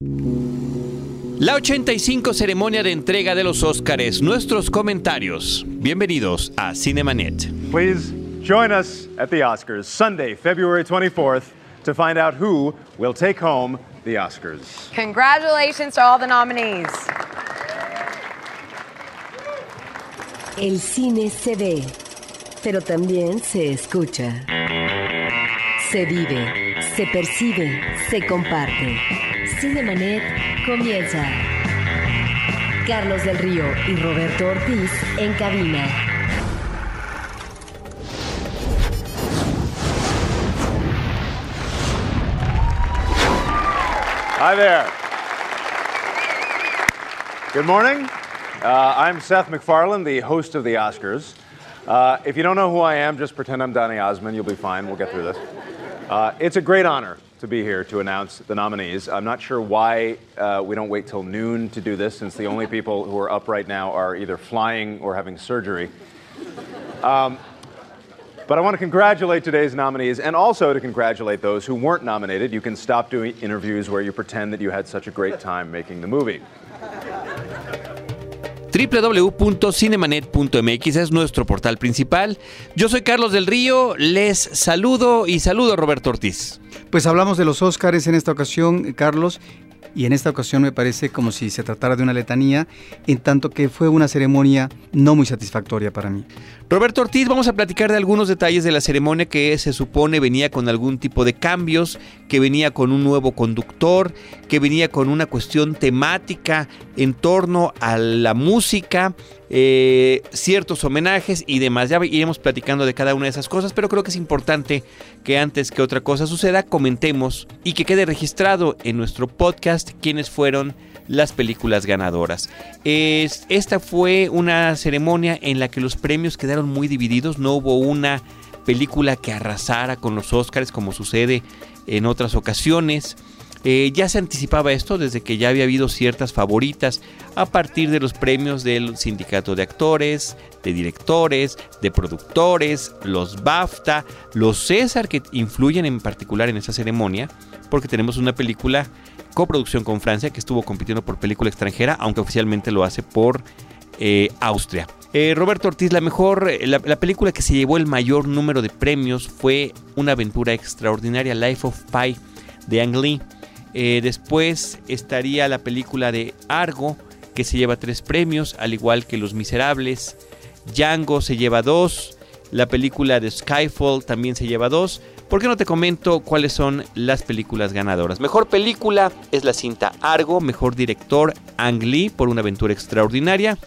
La 85 ceremonia de entrega de los Óscares, nuestros comentarios. Bienvenidos a Cinemanet. Please join us at the Oscars Sunday, February 24th to find out who will take home the Oscars. Congratulations to all the nominees. El cine se ve, pero también se escucha. Se vive, se percibe, se comparte. Cinemanet comienza. Carlos del Río y Roberto Ortiz en cabina. Hi there. Good morning. Uh, I'm Seth MacFarlane, the host of the Oscars. Uh, if you don't know who I am, just pretend I'm Donny Osmond. You'll be fine. We'll get through this. Uh, it's a great honor to be here to announce the nominees. I'm not sure why uh, we don't wait till noon to do this, since the only people who are up right now are either flying or having surgery. Um, but I want to congratulate today's nominees and also to congratulate those who weren't nominated. You can stop doing interviews where you pretend that you had such a great time making the movie. www.cinemanet.mx es nuestro portal principal. Yo soy Carlos del Río, les saludo y saludo a Roberto Ortiz. Pues hablamos de los Óscares en esta ocasión, Carlos, y en esta ocasión me parece como si se tratara de una letanía, en tanto que fue una ceremonia no muy satisfactoria para mí. Roberto Ortiz, vamos a platicar de algunos detalles de la ceremonia que se supone venía con algún tipo de cambios, que venía con un nuevo conductor, que venía con una cuestión temática en torno a la música, eh, ciertos homenajes y demás. Ya iremos platicando de cada una de esas cosas, pero creo que es importante que antes que otra cosa suceda, comentemos y que quede registrado en nuestro podcast quiénes fueron las películas ganadoras. Es, esta fue una ceremonia en la que los premios quedaron muy divididos, no hubo una película que arrasara con los Oscars como sucede en otras ocasiones. Eh, ya se anticipaba esto desde que ya había habido ciertas favoritas a partir de los premios del sindicato de actores, de directores, de productores, los BAFTA, los César que influyen en particular en esa ceremonia, porque tenemos una película coproducción con Francia que estuvo compitiendo por película extranjera, aunque oficialmente lo hace por eh, Austria. Eh, Roberto Ortiz, la mejor, la, la, película que se llevó el mayor número de premios fue Una aventura extraordinaria, Life of Pi, de Ang Lee. Eh, después estaría la película de Argo, que se lleva tres premios, al igual que Los Miserables. Django se lleva dos. La película de Skyfall también se lleva dos. ¿Por qué no te comento cuáles son las películas ganadoras? Mejor película es la cinta Argo. Mejor director Ang Lee por una aventura extraordinaria.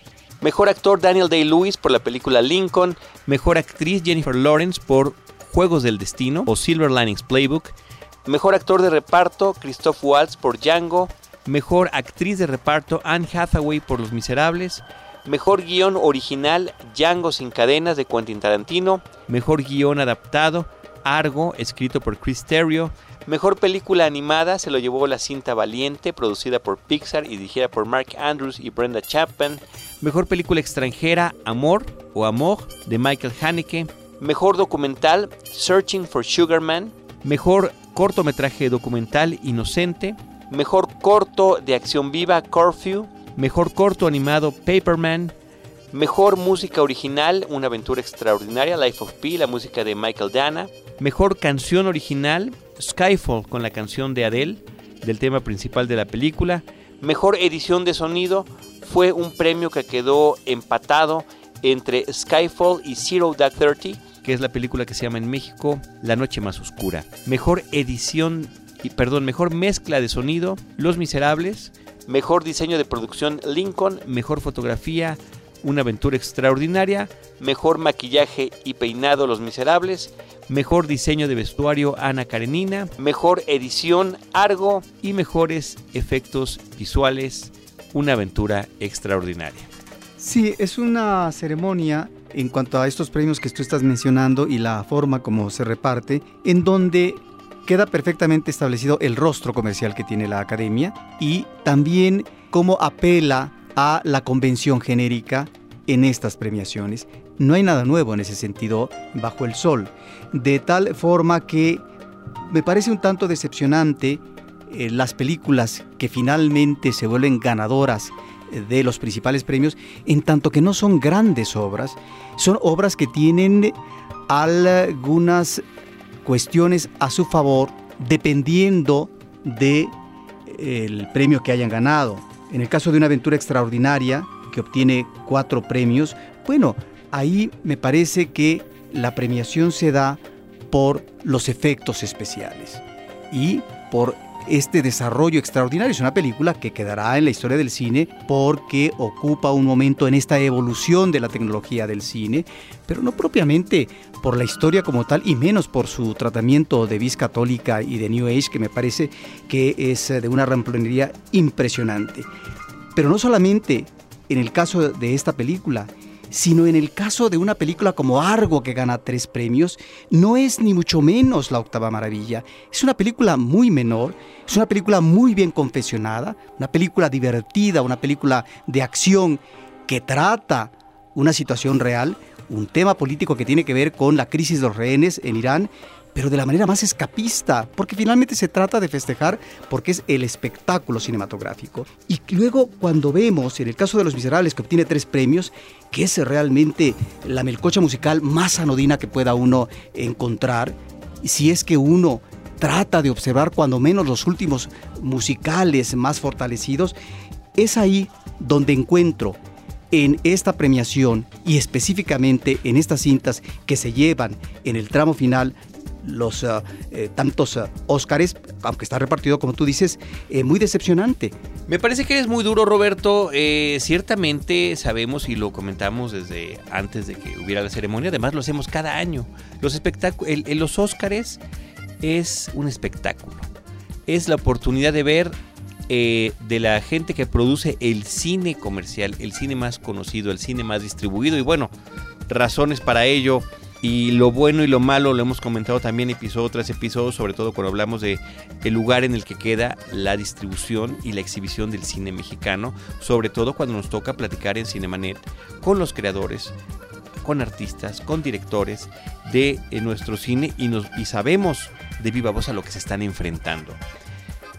Mejor actor Daniel Day-Lewis por la película Lincoln. Mejor actriz Jennifer Lawrence por Juegos del Destino o Silver Linings Playbook. Mejor actor de reparto Christoph Waltz por Django. Mejor actriz de reparto Anne Hathaway por Los Miserables. Mejor guion original Django sin cadenas de Quentin Tarantino. Mejor guion adaptado Argo, escrito por Chris Terrio. Mejor película animada se lo llevó la cinta Valiente, producida por Pixar y dirigida por Mark Andrews y Brenda Chapman. Mejor película extranjera Amor o Amor de Michael Haneke. Mejor documental Searching for Sugarman. Mejor cortometraje documental Inocente. Mejor corto de acción viva Curfew. Mejor corto animado Paperman. Mejor música original, Una aventura extraordinaria, Life of Pi, la música de Michael Dana. Mejor canción original, Skyfall con la canción de Adele, del tema principal de la película. Mejor edición de sonido fue un premio que quedó empatado entre Skyfall y Zero Dark Thirty, que es la película que se llama en México La Noche Más Oscura. Mejor edición, y perdón, mejor mezcla de sonido, Los Miserables. Mejor diseño de producción, Lincoln. Mejor fotografía, una aventura extraordinaria, mejor maquillaje y peinado Los Miserables, mejor diseño de vestuario Ana Karenina, mejor edición Argo y mejores efectos visuales Una aventura extraordinaria. Sí, es una ceremonia en cuanto a estos premios que tú estás mencionando y la forma como se reparte, en donde queda perfectamente establecido el rostro comercial que tiene la academia y también cómo apela a la convención genérica en estas premiaciones. No hay nada nuevo en ese sentido bajo el sol. De tal forma que me parece un tanto decepcionante eh, las películas que finalmente se vuelven ganadoras de los principales premios, en tanto que no son grandes obras, son obras que tienen algunas cuestiones a su favor dependiendo de el premio que hayan ganado. En el caso de una aventura extraordinaria que obtiene cuatro premios, bueno, ahí me parece que la premiación se da por los efectos especiales y por este desarrollo extraordinario. Es una película que quedará en la historia del cine porque ocupa un momento en esta evolución de la tecnología del cine, pero no propiamente por la historia como tal y menos por su tratamiento de vis católica y de New Age, que me parece que es de una ramplonería impresionante. Pero no solamente en el caso de esta película, sino en el caso de una película como Argo que gana tres premios, no es ni mucho menos la octava maravilla. Es una película muy menor, es una película muy bien confesionada, una película divertida, una película de acción que trata una situación real, un tema político que tiene que ver con la crisis de los rehenes en Irán pero de la manera más escapista, porque finalmente se trata de festejar porque es el espectáculo cinematográfico. Y luego cuando vemos, en el caso de Los Miserables, que obtiene tres premios, que es realmente la melcocha musical más anodina que pueda uno encontrar, si es que uno trata de observar cuando menos los últimos musicales más fortalecidos, es ahí donde encuentro en esta premiación y específicamente en estas cintas que se llevan en el tramo final los eh, eh, tantos uh, Óscares, aunque está repartido como tú dices, muy decepcionante. Me parece que eres muy duro, Roberto. ciertamente sabemos y lo comentamos desde antes de que hubiera la ceremonia. Además, lo hacemos cada año. Los espectáculos, los Óscares es un espectáculo. Es la oportunidad de ver de la gente que produce el cine comercial, el cine más conocido, el cine más distribuido. Y bueno, razones para ello y lo bueno y lo malo lo hemos comentado también episodio tras episodio, sobre todo cuando hablamos de el lugar en el que queda la distribución y la exhibición del cine mexicano, sobre todo cuando nos toca platicar en Cinemanet con los creadores, con artistas, con directores de eh, nuestro cine y, nos, y sabemos de viva voz a lo que se están enfrentando.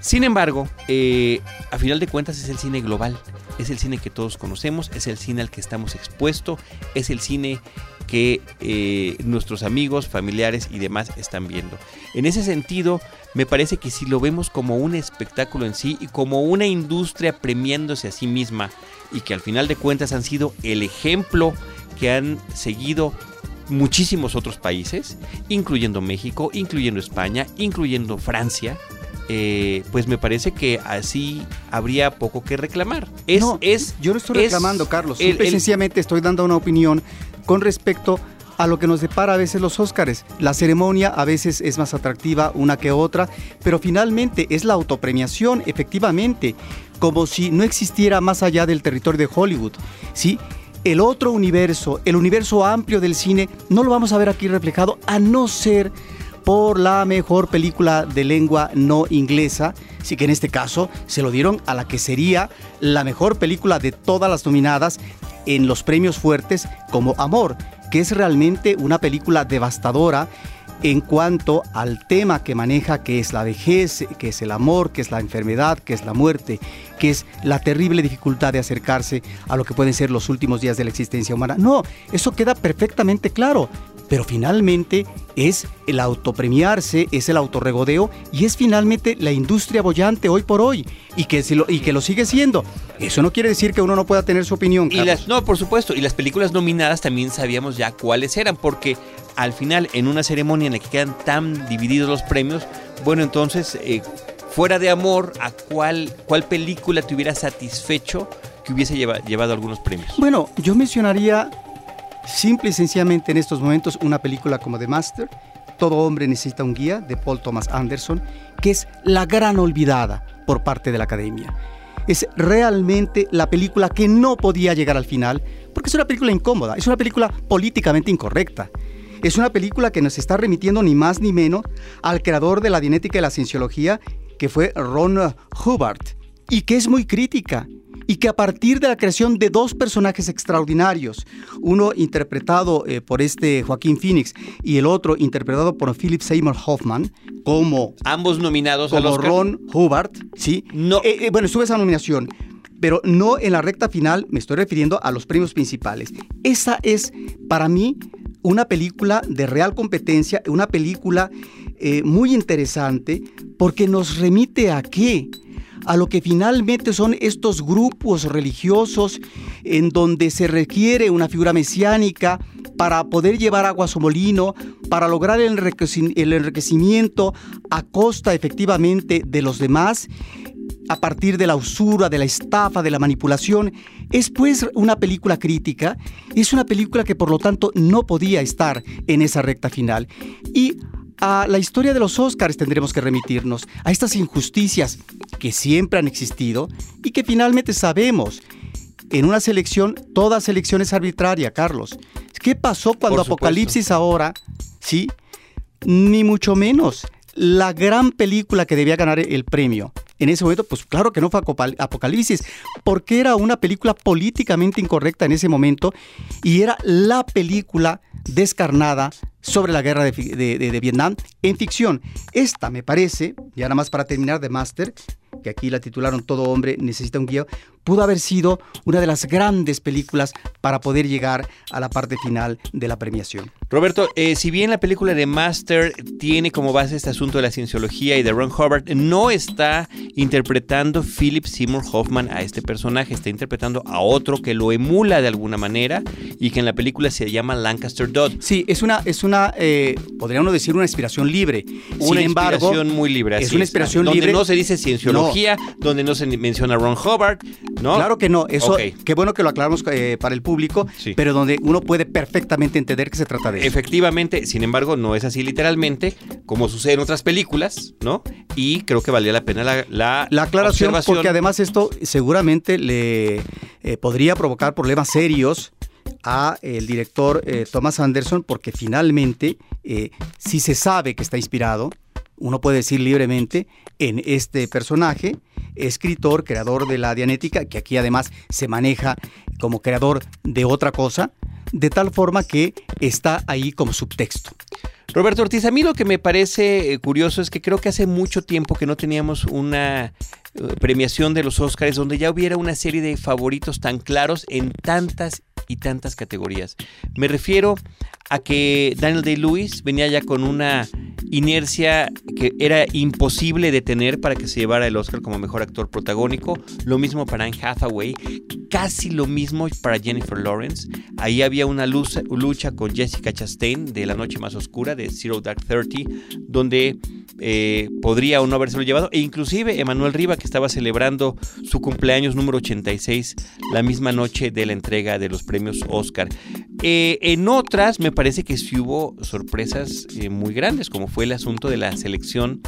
Sin embargo, eh, a final de cuentas es el cine global, es el cine que todos conocemos, es el cine al que estamos expuestos, es el cine que eh, nuestros amigos, familiares y demás están viendo. En ese sentido, me parece que si lo vemos como un espectáculo en sí y como una industria premiándose a sí misma y que al final de cuentas han sido el ejemplo que han seguido muchísimos otros países, incluyendo México, incluyendo España, incluyendo Francia, eh, pues me parece que así habría poco que reclamar. Es, no, es, yo no estoy reclamando, Carlos. sencillamente estoy dando una opinión con respecto a lo que nos depara a veces los Óscares. La ceremonia a veces es más atractiva una que otra, pero finalmente es la autopremiación, efectivamente, como si no existiera más allá del territorio de Hollywood. ¿sí? El otro universo, el universo amplio del cine, no lo vamos a ver aquí reflejado a no ser por la mejor película de lengua no inglesa, sí que en este caso se lo dieron a la que sería la mejor película de todas las nominadas en los premios fuertes como Amor, que es realmente una película devastadora en cuanto al tema que maneja, que es la vejez, que es el amor, que es la enfermedad, que es la muerte, que es la terrible dificultad de acercarse a lo que pueden ser los últimos días de la existencia humana. No, eso queda perfectamente claro pero finalmente es el autopremiarse, es el autorregodeo y es finalmente la industria bollante hoy por hoy y que, lo, y que lo sigue siendo. Eso no quiere decir que uno no pueda tener su opinión. Y las, no, por supuesto, y las películas nominadas también sabíamos ya cuáles eran, porque al final en una ceremonia en la que quedan tan divididos los premios, bueno, entonces, eh, fuera de amor, ¿a cuál, cuál película te hubiera satisfecho que hubiese llevado algunos premios? Bueno, yo mencionaría Simple y sencillamente en estos momentos una película como The Master, Todo hombre necesita un guía, de Paul Thomas Anderson, que es la gran olvidada por parte de la academia. Es realmente la película que no podía llegar al final, porque es una película incómoda, es una película políticamente incorrecta. Es una película que nos está remitiendo ni más ni menos al creador de la dinética y la cienciología, que fue Ron Hubbard, y que es muy crítica y que a partir de la creación de dos personajes extraordinarios, uno interpretado eh, por este Joaquín Phoenix y el otro interpretado por Philip Seymour Hoffman, como ambos nominados como al Oscar. Ron Hubbard, sí. No. Eh, eh, bueno, estuve esa nominación, pero no en la recta final, me estoy refiriendo a los premios principales. Esa es para mí una película de real competencia, una película eh, muy interesante porque nos remite a qué? a lo que finalmente son estos grupos religiosos en donde se requiere una figura mesiánica para poder llevar agua a su molino, para lograr el enriquecimiento a costa efectivamente de los demás, a partir de la usura, de la estafa, de la manipulación. Es pues una película crítica, es una película que por lo tanto no podía estar en esa recta final. Y a la historia de los Óscares tendremos que remitirnos, a estas injusticias que siempre han existido y que finalmente sabemos. En una selección, toda selección es arbitraria, Carlos. ¿Qué pasó cuando Apocalipsis ahora, sí? Ni mucho menos. La gran película que debía ganar el premio en ese momento, pues claro que no fue Apocalipsis, porque era una película políticamente incorrecta en ese momento y era la película descarnada sobre la guerra de, Vietnam en ficción. Esta me parece, ya nada más para terminar de Master, que aquí la titularon Todo hombre necesita un guion, pudo haber sido una de las grandes películas para poder llegar a la parte final de la premiación. Roberto, eh, si bien la película de Master tiene como base este asunto de la cienciología y de Ron Hubbard, no está interpretando Philip Seymour Hoffman a este personaje, está interpretando a otro que lo emula de alguna manera y que en la película se llama Lancaster Dodd. Sí, es una, es una eh, podría uno decir, una inspiración libre. Una Sin embargo, inspiración muy libre. es una inspiración libre. Donde no se dice cienciología, donde no se menciona Ron Hubbard, ¿no? Claro que no, eso, qué bueno que lo aclaramos eh, para el público, pero donde uno puede perfectamente entender que se trata de eso. Efectivamente, sin embargo, no es así literalmente, como sucede en otras películas, ¿no? Y creo que valía la pena la, la, la aclaración, porque además esto seguramente le eh, podría provocar problemas serios a el director eh, Thomas Anderson porque finalmente si se sabe que está inspirado, uno puede decir libremente, en este personaje, escritor, creador de la Dianética, que aquí además se maneja como creador de otra cosa, de tal forma que está ahí como subtexto. Roberto Ortiz, a mí lo que me parece eh, curioso es que creo que hace mucho tiempo que no teníamos una eh, premiación de los Oscars donde ya hubiera una serie de favoritos tan claros en tantas y tantas categorías. Me refiero a que Daniel Day-Lewis venía ya con una inercia que era imposible detener para que se llevara el Oscar como mejor actor protagónico. Lo mismo para Anne Hathaway, casi lo mismo para Jennifer Lawrence. Ahí había una lucha con Jessica Chastain de La Noche Más Oscura de Zero Dark Thirty, donde eh, podría o no habérselo llevado. E inclusive Emanuel Riva, que estaba celebrando su cumpleaños número 86 la misma noche de la entrega de los premios Oscar. Eh, en otras me parece que sí hubo sorpresas eh, muy grandes, como fue el asunto de la selección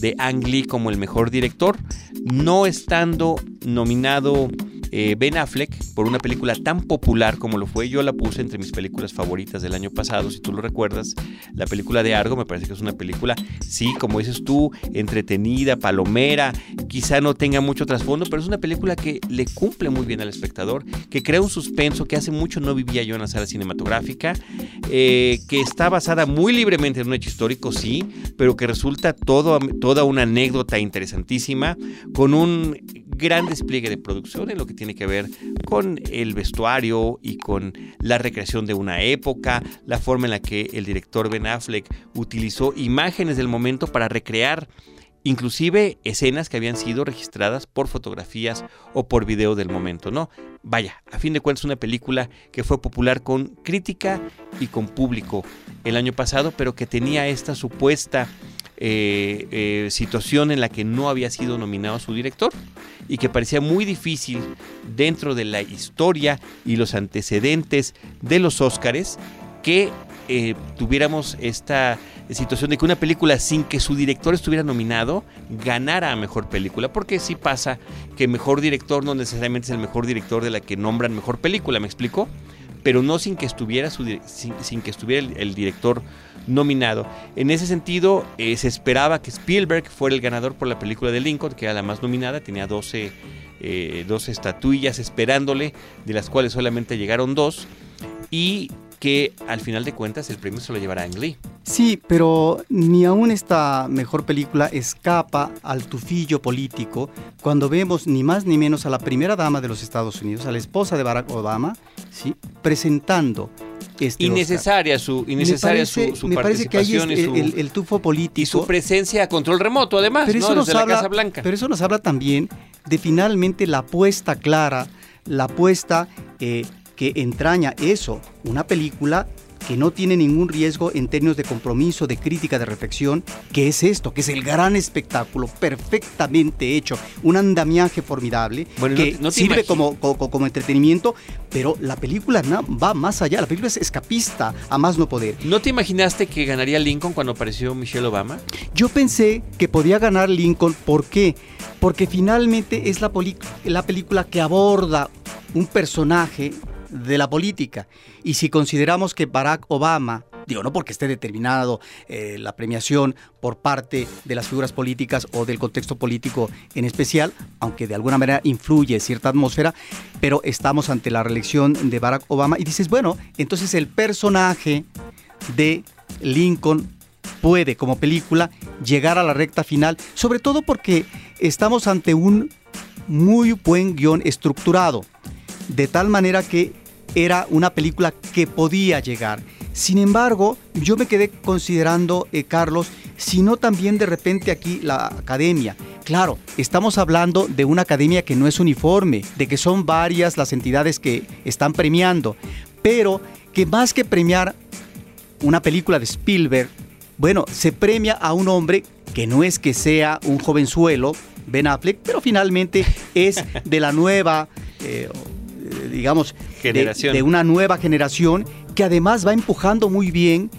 de Ang Lee como el mejor director, no estando nominado eh, Ben Affleck por una película tan popular como lo fue. Yo la puse entre mis películas favoritas del año pasado, si tú lo recuerdas. La película de Argo me parece que es una película, sí, como dices tú, entretenida, palomera, quizá no tenga mucho trasfondo, pero es una película que le cumple muy bien al espectador, que crea un suspenso que hace mucho no vivía yo en la sala cinematográfica, eh, que está basada muy libremente en un hecho histórico, sí, pero que resulta toda una anécdota interesantísima, con un gran despliegue de producción en lo que tiene que ver con el vestuario y con la recreación de una época, la forma en la que el director Ben Affleck utilizó imágenes del momento para recrear inclusive escenas que habían sido registradas por fotografías o por video del momento, ¿no? Vaya, a fin de cuentas una película que fue popular con crítica y con público el año pasado, pero que tenía esta supuesta eh, eh, situación en la que no había sido nominado su director y que parecía muy difícil dentro de la historia y los antecedentes de los Óscares que eh, tuviéramos esta situación de que una película sin que su director estuviera nominado ganara a mejor película, porque sí pasa que mejor director no necesariamente es el mejor director de la que nombran mejor película, ¿me explico? Pero no sin que estuviera, sin, que estuviera el, director nominado. En ese sentido, eh, se esperaba que Spielberg fuera el ganador por la película de Lincoln, que era la más nominada, tenía 12, eh, 12 estatuillas esperándole, de las cuales solamente llegaron dos, y que al final de cuentas el premio se lo llevará Ang Lee. Sí, pero ni aún esta mejor película escapa al tufillo político cuando vemos ni más ni menos a la primera dama de los Estados Unidos, a la esposa de Barack Obama, ¿sí? presentando este innecesaria su innecesaria su, me parece que ahí es el, tufo político y su presencia a control remoto además pero eso nos habla, Blanca. pero eso nos habla también de finalmente la apuesta clara la apuesta eh, que entraña eso, una película que no tiene ningún riesgo en términos de compromiso, de crítica, de reflexión, que es esto, que es el gran espectáculo perfectamente hecho, un andamiaje formidable que no, sirve como, como, entretenimiento, pero la película va más allá, la película es escapista a más no poder. ¿No te imaginaste que ganaría Lincoln cuando apareció Michelle Obama? Yo pensé que podía ganar Lincoln, ¿por qué? Porque finalmente es la, la película que aborda un personaje de la política. Y si consideramos que Barack Obama, digo, no porque esté determinado eh, la premiación por parte de las figuras políticas o del contexto político en especial, aunque de alguna manera influye cierta atmósfera, pero estamos ante la reelección de Barack Obama y dices, bueno, entonces el personaje de Lincoln puede como película llegar a la recta final, sobre todo porque estamos ante un muy buen guion estructurado, de tal manera que era una película que podía llegar. Sin embargo, yo me quedé considerando, eh, Carlos, sino también de repente aquí la academia. Claro, estamos hablando de una academia que no es uniforme, de que son varias las entidades que están premiando, pero que más que premiar una película de Spielberg, bueno, se premia a un hombre que no es que sea un jovenzuelo, Ben Affleck, pero finalmente es de la nueva, eh, digamos, de, una nueva generación que además va empujando muy bien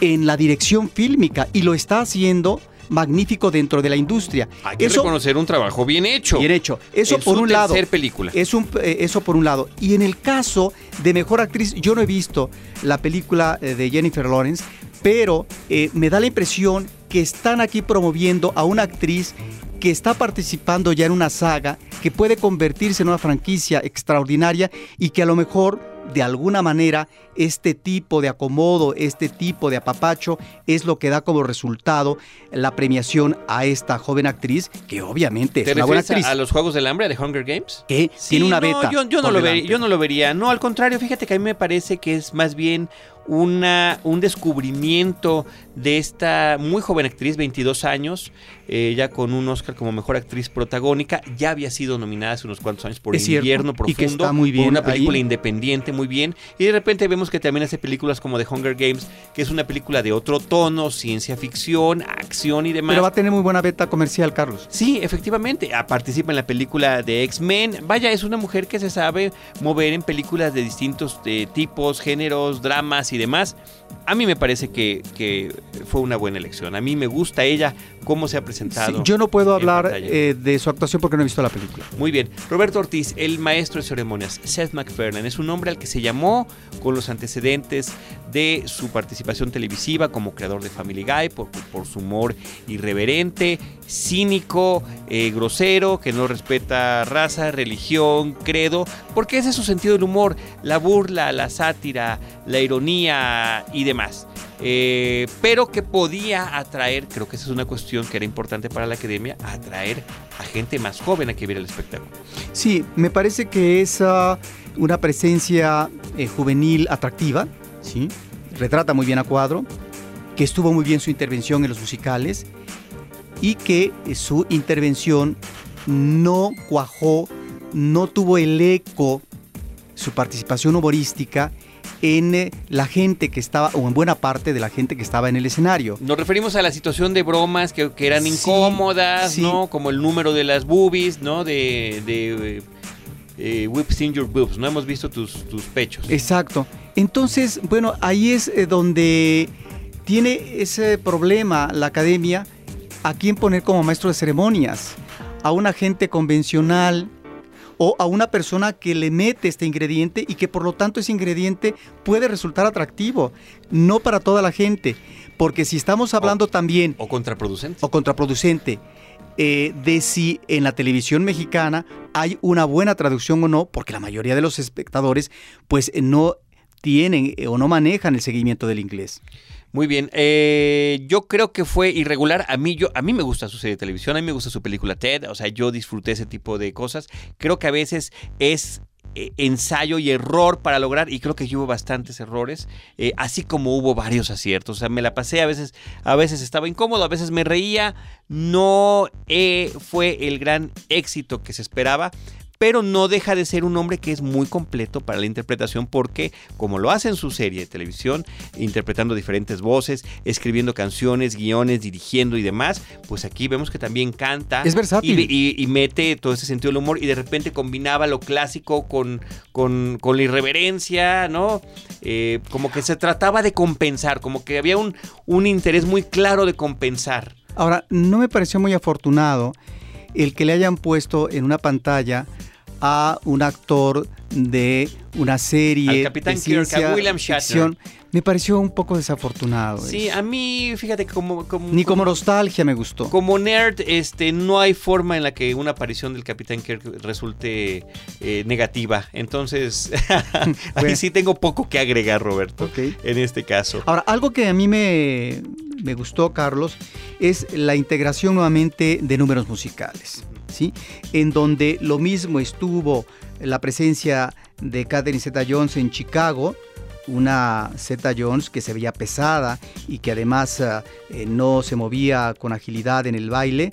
en la dirección fílmica y lo está haciendo magnífico dentro de la industria. Hay que reconocer un trabajo bien hecho. Bien hecho. Eso por un lado. película. Es un, eh, eso por un lado. Y en el caso de mejor actriz, yo no he visto la película eh, de Jennifer Lawrence, pero eh, me da la impresión que están aquí promoviendo a una actriz que está participando ya en una saga que puede convertirse en una franquicia extraordinaria y que a lo mejor de alguna manera este tipo de acomodo, este tipo de apapacho es lo que da como resultado la premiación a esta joven actriz, que obviamente es una buena actriz. A, los Juegos del Hambre, de Hunger Games? Que tiene una beta. yo, no lo vería, yo no lo vería. No, al contrario, fíjate que a mí me parece que es más bien una, un descubrimiento de esta muy joven actriz, 22 años, eh, ya con un Oscar como mejor actriz protagónica. Ya había sido nominada hace unos cuantos años por Invierno Profundo, y que está muy bien una película independiente, muy bien. Y de repente vemos que también hace películas como The Hunger Games, que es una película de otro tono, ciencia ficción, acción y demás. Pero va a tener muy buena beta comercial, Carlos. Sí, efectivamente. Ah, participa en la película de X-Men. Vaya, es una mujer que se sabe mover en películas de distintos eh, tipos, géneros, dramas y demás. A mí me parece que, que, fue una buena elección. A mí me gusta ella, cómo se ha presentado. yo no puedo hablar eh, de su actuación porque no he visto la película. Muy bien. Roberto Ortiz, el maestro de ceremonias. Seth MacFarlane es un hombre al que se llamó con los antecedentes de su participación televisiva como creador de Family Guy, por, su humor irreverente, cínico, eh, grosero, que no respeta raza, religión, credo, porque ese es su sentido del humor, la burla, la sátira, la ironía y demás. Eh, pero que podía atraer, creo que esa es una cuestión que era importante para la academia, atraer a gente más joven a que viera el espectáculo. Sí, me parece que es una presencia eh, juvenil atractiva, ¿sí? retrata muy bien a cuadro, que estuvo muy bien su intervención en los musicales y que eh, su intervención no cuajó, no tuvo el eco, su participación humorística en eh, la gente que estaba, o en buena parte de la gente que estaba en el escenario. Nos referimos a la situación de bromas que, eran incómodas, ¿no? Como el número de las boobies, ¿no? De, de eh, We've seen your boobs, ¿no? Hemos visto tus, tus pechos. Exacto. Entonces, bueno, ahí es eh, donde tiene ese problema la academia a quién poner como maestro de ceremonias. A un agente convencional o a una persona que le mete este ingrediente y que por lo tanto ese ingrediente puede resultar atractivo, no para toda la gente, porque si estamos hablando también... O contraproducente. O contraproducente. Eh, de si en la televisión mexicana hay una buena traducción o no, porque la mayoría de los espectadores pues no tienen eh, o no manejan el seguimiento del inglés. Muy bien, eh, yo creo que fue irregular. A mí, yo, a mí me gusta su serie de televisión, a mí me gusta su película TED, o sea, yo disfruté ese tipo de cosas. Creo que a veces es eh, ensayo y error para lograr, y creo que hubo bastantes errores, eh, así como hubo varios aciertos. O sea, me la pasé, a veces, a veces estaba incómodo, a veces me reía, no fue el gran éxito que se esperaba, pero no deja de ser un hombre que es muy completo para la interpretación porque, como lo hace en su serie de televisión, interpretando diferentes voces, escribiendo canciones, guiones, dirigiendo y demás, pues aquí vemos que también canta. Es versátil. Y, mete todo ese sentido del humor y de repente combinaba lo clásico con, con, la irreverencia, ¿no? Eh, como que se trataba de compensar, como que había un, un interés muy claro de compensar. Ahora, no me pareció muy afortunado el que le hayan puesto en una pantalla a un actor de una serie Capitán de William Shatner. me pareció un poco desafortunado. Sí, a mí, fíjate, como, Ni como, nostalgia me gustó. Como nerd, este, no hay forma en la que una aparición del Capitán Kirk resulte eh, negativa. Entonces, ahí sí tengo poco que agregar, Roberto, en este caso. Ahora, algo que a mí me, me gustó, Carlos, es la integración nuevamente de números musicales. ¿sí? En donde lo mismo estuvo la presencia de Catherine Zeta Jones en Chicago, una Zeta Jones que se veía pesada y que además eh, no se movía con agilidad en el baile,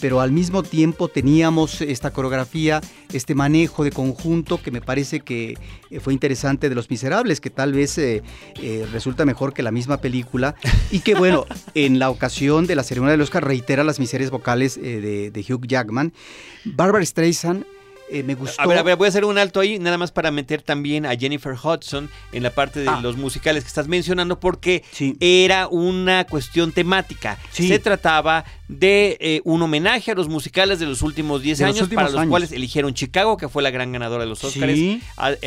pero al mismo tiempo teníamos esta coreografía, este manejo de conjunto que me parece que eh, fue interesante de Los Miserables, que tal vez eh, resulta mejor que la misma película y que bueno, en la ocasión de la ceremonia del Oscar reitera las miserias vocales de, de Hugh Jackman. Barbara Streisand eh, me gustó. A ver, a ver, voy a hacer un alto ahí, nada más para meter también a Jennifer Hudson en la parte de ah. los musicales que estás mencionando, porque era una cuestión temática. Se trataba de eh, un homenaje a los musicales de los últimos 10 años, para los cuales eligieron Chicago, que fue la gran ganadora de los Oscars eh,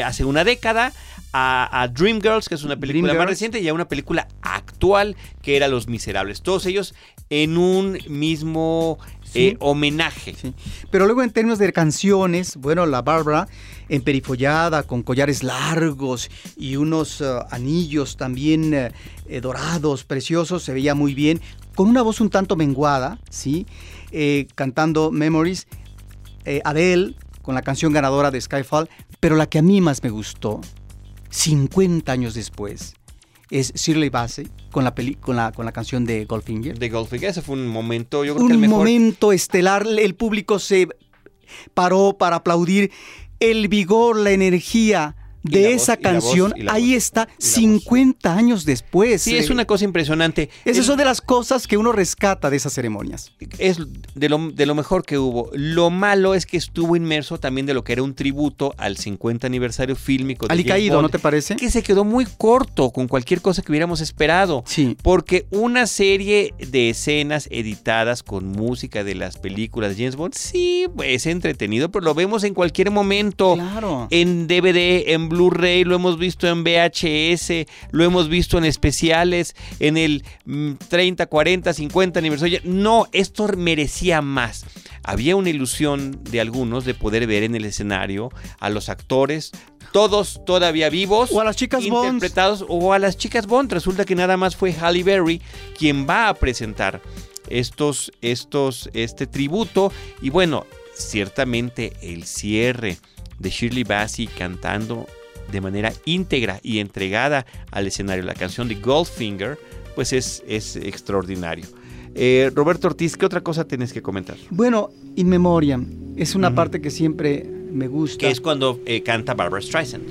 hace una década, a, Dreamgirls, que es una película más reciente, y a una película actual, que era Los Miserables. Todos ellos en un mismo eh, homenaje. Pero luego en términos de canciones, bueno, la Bárbara emperifollada, con collares largos y unos uh, anillos también eh, eh, dorados, preciosos, se veía muy bien, con una voz un tanto menguada, ¿sí? cantando Memories. Adele, con la canción ganadora de Skyfall, pero la que a mí más me gustó, 50 años después, es Shirley Bassey con la, con la, con la canción de Goldfinger. De Goldfinger, ese fue un momento, yo creo un que el mejor... momento estelar, el público se paró para aplaudir el vigor, la energía de esa canción, ahí está, 50 años después. Sí, es una cosa impresionante. Esas son de las cosas que uno rescata de esas ceremonias. Es de lo, de lo mejor que hubo. Lo malo es que estuvo inmerso también de lo que era un tributo al 50 aniversario fílmico de Alicaído, ¿no te parece? Que se quedó muy corto con cualquier cosa que hubiéramos esperado. Sí. Porque una serie de escenas editadas con música de las películas de James Bond, sí, es entretenido, pero lo vemos en cualquier momento. Claro. En DVD, en Blu-ray, lo hemos visto en VHS, lo hemos visto en especiales, en el 30, 40, 50 aniversario. No, esto merecía más. Había una ilusión de algunos de poder ver en el escenario a los actores, todos todavía vivos. O a las chicas interpretados, O a las chicas Bond. Resulta que nada más fue Halle Berry quien va a presentar estos, estos, este tributo. Y bueno, ciertamente el cierre de Shirley Bassey cantando de manera íntegra y entregada al escenario la canción de Goldfinger, pues es, es extraordinario. Eh, Roberto Ortiz, ¿qué otra cosa tienes que comentar? Bueno, In Memoriam es una parte que siempre me gusta. Que es cuando eh, canta Barbara Streisand.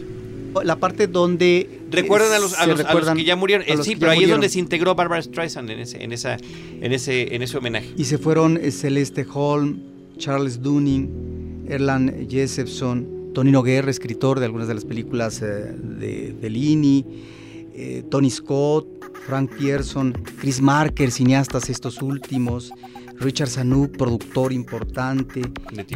La parte donde... Recuerdan a los, a los, que ya murieron. Eh, sí, pero ahí es donde se integró Barbara Streisand en ese, en, esa, en, ese, en ese homenaje. Y se fueron Celeste Holm, Charles Dunning, Erland Jessepson, Tonino Guerra, escritor de algunas de las películas eh, de Fellini, eh, Tony Scott, Frank Pierson, Chris Marker, cineastas estos últimos, Richard Sanouk, productor importante,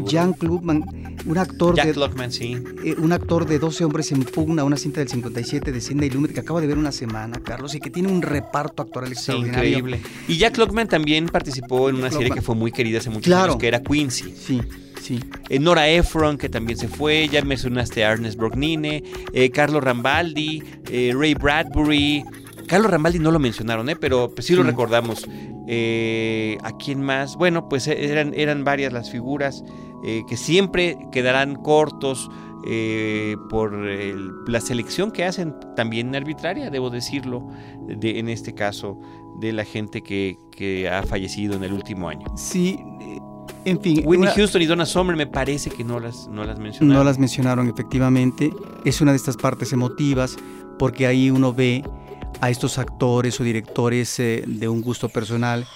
Jan Klubman, un actor Jack de, Lockman, sí. eh, un actor de 12 hombres en pugna, una cinta del 57 de Sidney Lumet que acabo de ver una semana, Carlos, y que tiene un reparto actoral Sí, extraordinario. increíble. Y Jack Lockman también participó en una serie Lockman. que fue muy querida hace muchos Claro. años, que era Quincy. Sí, sí. Eh, Nora Ephron, que también se fue, ya mencionaste a Ernest Borgnine, eh, Carlos Rambaldi, eh, Ray Bradbury. Carlos Rambaldi no lo mencionaron, ¿eh? pero pues, sí lo Sí. recordamos. Eh, ¿A quién más? Bueno, pues eh, eran, eran varias las figuras eh, que siempre quedarán cortos eh, por el- la selección que hacen también arbitraria, debo decirlo, de, en este caso, de la gente que, que ha fallecido en el último año. Sí, en fin. Whitney una- Houston y Donna Summer me parece que no las, no las mencionaron. No las mencionaron efectivamente. Es una de estas partes emotivas porque ahí uno ve a estos actores o directores eh, de un gusto personal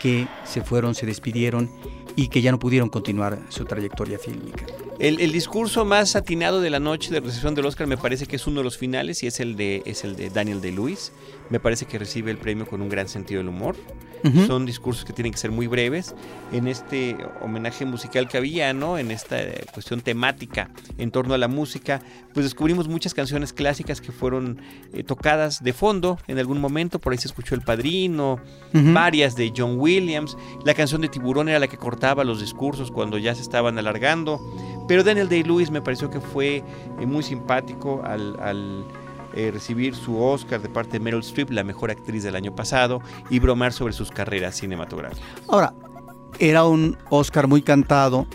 que se fueron, se despidieron y que ya no pudieron continuar su trayectoria fílmica. El, el discurso más atinado de la noche de recepción del Oscar me parece que es uno de los finales y es el de, es el de Daniel Day-Lewis. Me parece que recibe el premio con un gran sentido del humor. Son discursos que tienen que ser muy breves. En este homenaje musical que había, ¿no? En esta eh, cuestión temática en torno a la música, pues descubrimos muchas canciones clásicas que fueron eh, tocadas de fondo en algún momento. Por ahí se escuchó El Padrino, Ujú. varias de John Williams. La canción de Tiburón era la que cortaba los discursos cuando ya se estaban alargando. Pero Daniel Day-Lewis me pareció que fue eh, muy simpático al, al, eh, recibir su Oscar de parte de Meryl Streep, la mejor actriz del año pasado, y bromar sobre sus carreras cinematográficas. Ahora, era un Oscar muy cantado.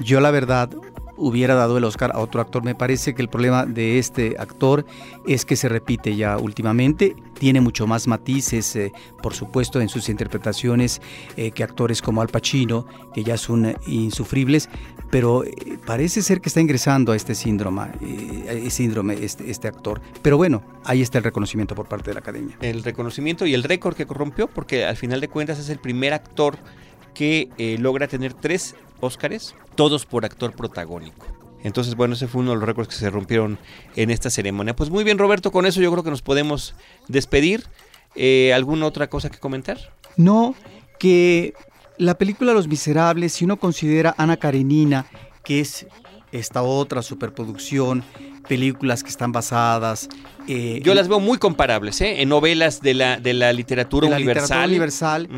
Yo la verdad hubiera dado el Oscar a otro actor. Me parece que el problema de este actor es que se repite ya últimamente. Tiene mucho más matices, eh, por supuesto, en sus interpretaciones eh, que actores como Al Pacino, que ya son insufribles, pero eh, parece ser que está ingresando a este síndrome, síndrome este, este actor. Pero bueno, ahí está el reconocimiento por parte de la academia. El reconocimiento y el récord que corrompió, porque al final de cuentas es el primer actor que logra tener tres Óscares, todos por actor protagónico. Entonces, bueno, ese fue uno de los récords que se rompieron en esta ceremonia. Pues muy bien, Roberto, con eso yo creo que nos podemos despedir. Eh, ¿Alguna otra cosa que comentar? No, que la película Los Miserables, si uno considera Ana Karenina, que es esta otra superproducción, películas que están basadas... eh, Yo las veo muy comparables, ¿eh? En novelas de la, de la literatura de la universal. literatura universal,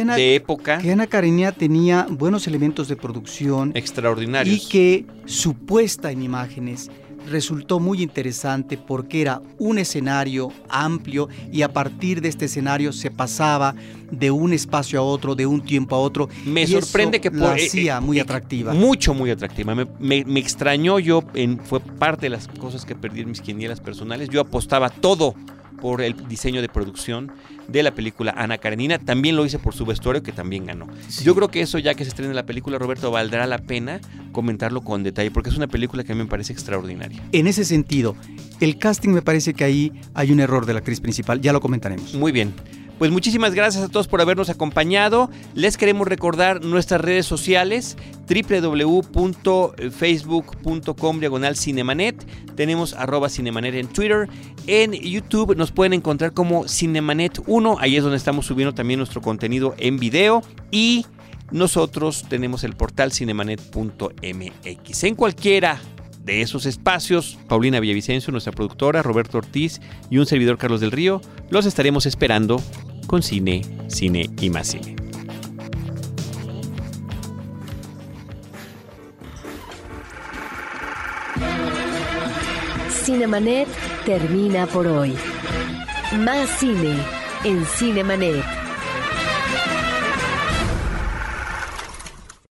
Ana, De época. que Ana Karenina tenía buenos elementos de producción Extraordinarios. y que su puesta en imágenes resultó muy interesante porque era un escenario amplio y a partir de este escenario se pasaba de un espacio a otro, de un tiempo a otro. Me y sorprende eso que por- eh, hacía eh, muy eh, atractiva. Mucho, muy atractiva. Me, me- me extrañó yo, en, fue parte de las cosas que perdí en mis quinielas personales. Yo apostaba todo por el diseño de producción de la película Ana Karenina. También lo hice por su vestuario, que también ganó. Yo creo que eso, ya que se estrena la película, Roberto, valdrá la pena comentarlo con detalle, porque es una película que a mí me parece extraordinaria. En ese sentido, el casting me parece que ahí hay un error de la actriz principal, ya lo comentaremos. Muy bien. Pues muchísimas gracias a todos por habernos acompañado. Les queremos recordar nuestras redes sociales www.facebook.com diagonal cinemanet. Tenemos arroba cinemanet en Twitter. En YouTube nos pueden encontrar como Cinemanet 1. Ahí es donde estamos subiendo también nuestro contenido en video. Y nosotros tenemos el portal cinemanet.mx. En cualquiera de esos espacios, Paulina Villavicencio, nuestra productora, Roberto Ortiz y un servidor Carlos del Río, los estaremos esperando con cine, cine y más cine. Cinemanet termina por hoy. Más cine en Cinemanet.